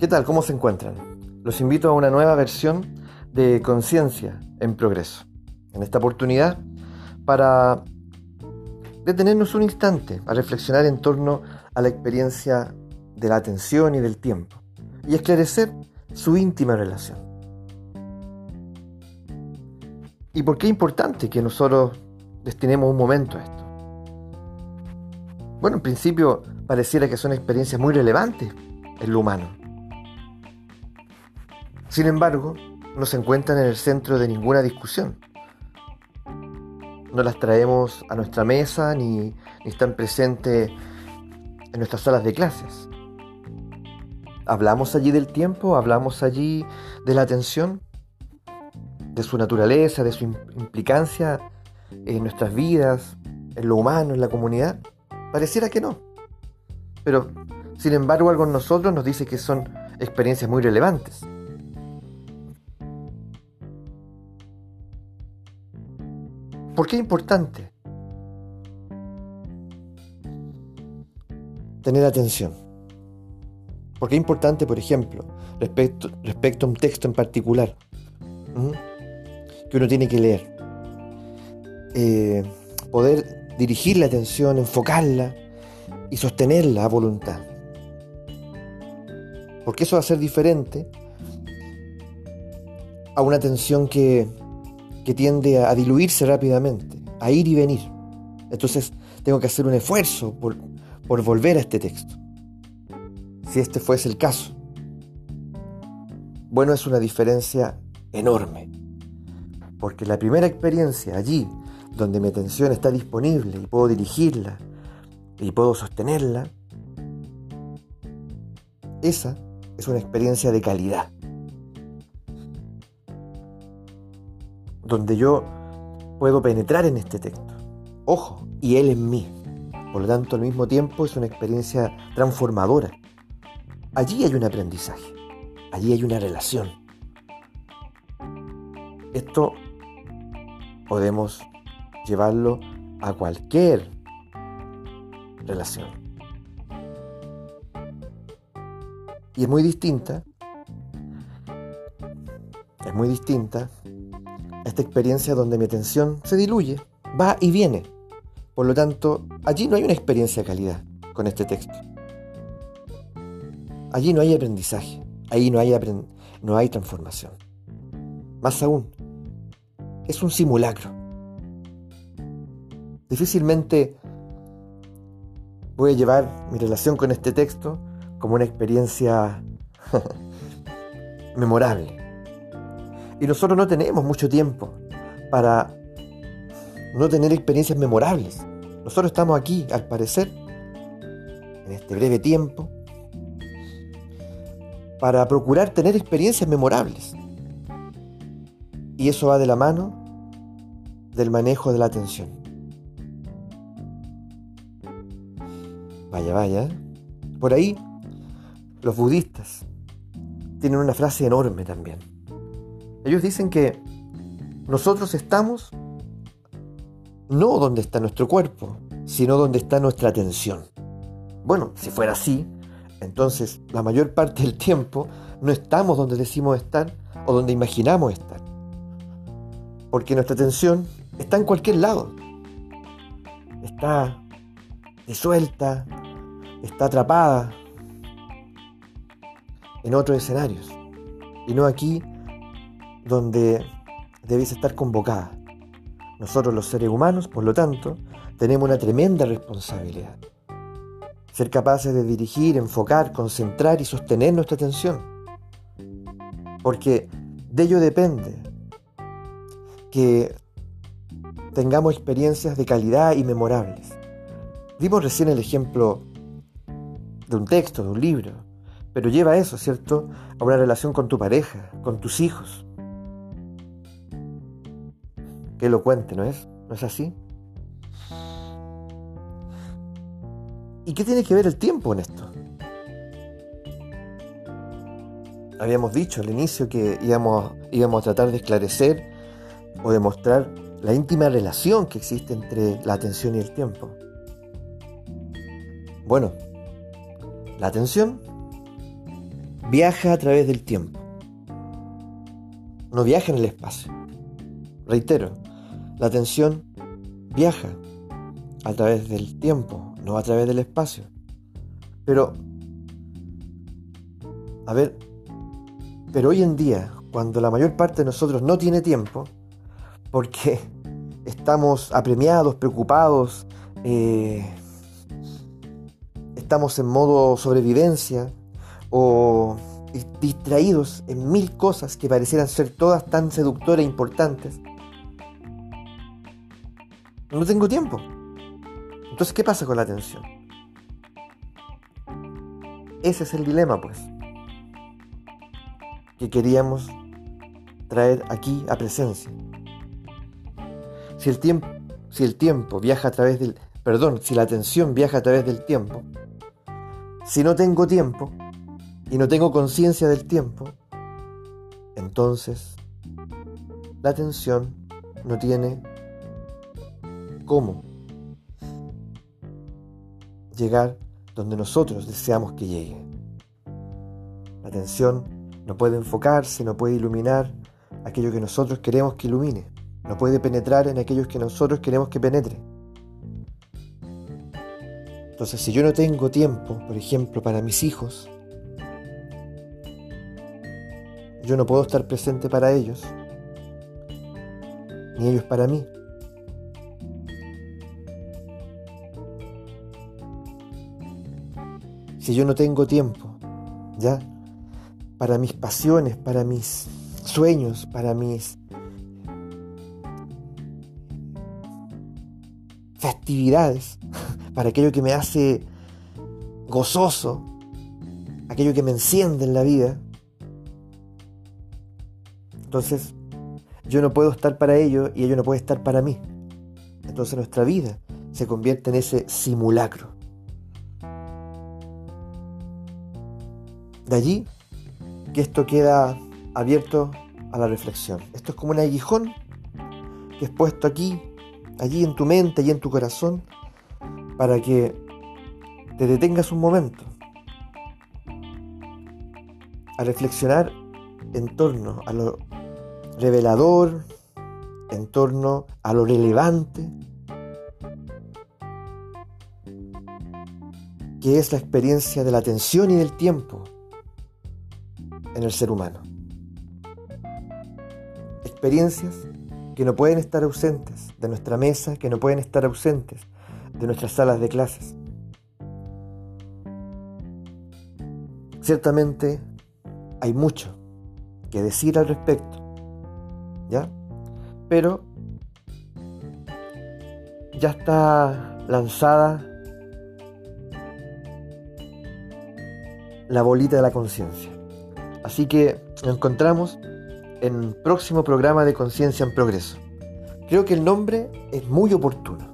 ¿Qué tal? ¿Cómo se encuentran? Los invito a una nueva versión de Conciencia en Progreso. En esta oportunidad, para detenernos un instante a reflexionar en torno a la experiencia de la atención y del tiempo y esclarecer su íntima relación. ¿Y por qué es importante que nosotros destinemos un momento a esto? Bueno, en principio pareciera que son experiencias muy relevantes en lo humano. Sin embargo, no se encuentran en el centro de ninguna discusión. No las traemos a nuestra mesa ni, están presentes en nuestras salas de clases. Hablamos allí del tiempo, hablamos allí de la atención, de su naturaleza, de su implicancia en nuestras vidas, en lo humano, en la comunidad. Pareciera que no. Pero, sin embargo, algo en nosotros nos dice que son experiencias muy relevantes. ¿Por qué es importante? Tener atención. ¿Por qué es importante, por ejemplo, respecto, respecto a un texto en particular que uno tiene que leer? Eh, poder dirigir la atención, enfocarla y sostenerla a voluntad. Porque eso va a ser diferente a una atención que que tiende a diluirse rápidamente, a ir y venir. Entonces tengo que hacer un esfuerzo por, por volver a este texto. Si este fuese el caso. Bueno, es una diferencia enorme. Porque la primera experiencia allí, donde mi atención está disponible y puedo dirigirla y puedo sostenerla, esa es una experiencia de calidad. Donde yo puedo penetrar en este texto. Ojo, y Él en mí. Por lo tanto, al mismo tiempo es una experiencia transformadora. Allí hay un aprendizaje, allí hay una relación. Esto podemos llevarlo a cualquier relación. Y es muy distinta, es muy distinta esta experiencia donde mi atención se diluye, va y viene. Por lo tanto, allí no hay una experiencia de calidad con este texto. Allí no hay aprendizaje, ahí no hay, no hay transformación. Más aún, es un simulacro. Difícilmente voy a llevar mi relación con este texto como una experiencia memorable. Y nosotros no tenemos mucho tiempo para no tener experiencias memorables. Nosotros estamos aquí, al parecer, en este breve tiempo, para procurar tener experiencias memorables. Y eso va de la mano del manejo de la atención. Vaya, vaya. Por ahí, los budistas tienen una frase enorme también. Ellos dicen que nosotros estamos no donde está nuestro cuerpo, sino donde está nuestra atención. Bueno, si fuera así, entonces la mayor parte del tiempo no estamos donde decimos estar o donde imaginamos estar. Porque nuestra atención está en cualquier lado. Está disuelta, está atrapada en otros escenarios. Y no aquí donde debéis estar convocada. Nosotros los seres humanos, por lo tanto, tenemos una tremenda responsabilidad. Ser capaces de dirigir, enfocar, concentrar y sostener nuestra atención. Porque de ello depende que tengamos experiencias de calidad y memorables. Dimos recién el ejemplo de un texto, de un libro, pero lleva eso, ¿cierto?, a una relación con tu pareja, con tus hijos, Qué elocuente, ¿no es? ¿No es así? ¿Y qué tiene que ver el tiempo en esto? Habíamos dicho al inicio que íbamos, íbamos a tratar de esclarecer o demostrar la íntima relación que existe entre la atención y el tiempo. Bueno, la atención viaja a través del tiempo. No viaja en el espacio. Reitero, la atención viaja a través del tiempo, no a través del espacio. Pero, a ver, pero hoy en día, cuando la mayor parte de nosotros no tiene tiempo, porque estamos apremiados, preocupados, eh, estamos en modo sobrevivencia o distraídos en mil cosas que parecieran ser todas tan seductoras e importantes, no tengo tiempo. Entonces, ¿qué pasa con la atención? Ese es el dilema, pues, que queríamos traer aquí a presencia. Si el tiempo, si el tiempo viaja a través del, perdón, si la atención viaja a través del tiempo, si no tengo tiempo y no tengo conciencia del tiempo, entonces la atención no tiene cómo llegar donde nosotros deseamos que llegue. La atención no puede enfocarse, no puede iluminar aquello que nosotros queremos que ilumine, no puede penetrar en aquellos que nosotros queremos que penetre. Entonces, si yo no tengo tiempo, por ejemplo, para mis hijos, yo no puedo estar presente para ellos, ni ellos para mí. Si yo no tengo tiempo, ¿ya? Para mis pasiones, para mis sueños, para mis festividades, para aquello que me hace gozoso, aquello que me enciende en la vida. Entonces, yo no puedo estar para ello y ello no puede estar para mí. Entonces nuestra vida se convierte en ese simulacro. De allí que esto queda abierto a la reflexión. Esto es como un aguijón que es puesto aquí, allí en tu mente y en tu corazón, para que te detengas un momento a reflexionar en torno a lo revelador, en torno a lo relevante, que es la experiencia de la atención y del tiempo en el ser humano. Experiencias que no pueden estar ausentes de nuestra mesa, que no pueden estar ausentes de nuestras salas de clases. Ciertamente hay mucho que decir al respecto, ¿ya? Pero ya está lanzada la bolita de la conciencia. Así que nos encontramos en un próximo programa de Conciencia en Progreso. Creo que el nombre es muy oportuno.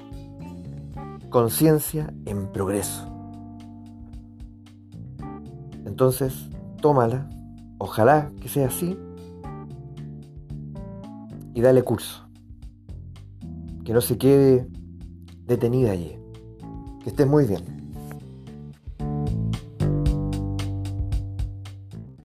Conciencia en Progreso. Entonces, tómala, ojalá que sea así, y dale curso. Que no se quede detenida allí. Que estés muy bien.